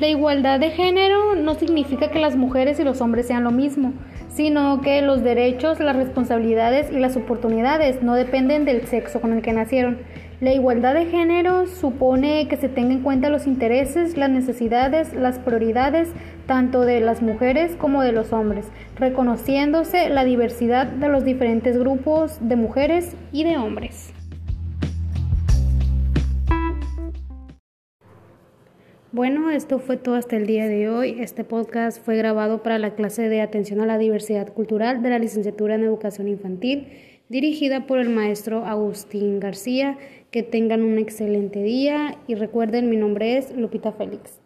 La igualdad de género no significa que las mujeres y los hombres sean lo mismo, sino que los derechos, las responsabilidades y las oportunidades no dependen del sexo con el que nacieron. La igualdad de género supone que se tenga en cuenta los intereses, las necesidades, las prioridades tanto de las mujeres como de los hombres, reconociéndose la diversidad de los diferentes grupos de mujeres y de hombres. Bueno, esto fue todo hasta el día de hoy. Este podcast fue grabado para la clase de Atención a la Diversidad Cultural de la Licenciatura en Educación Infantil, dirigida por el maestro Agustín García. Que tengan un excelente día y recuerden, mi nombre es Lupita Félix.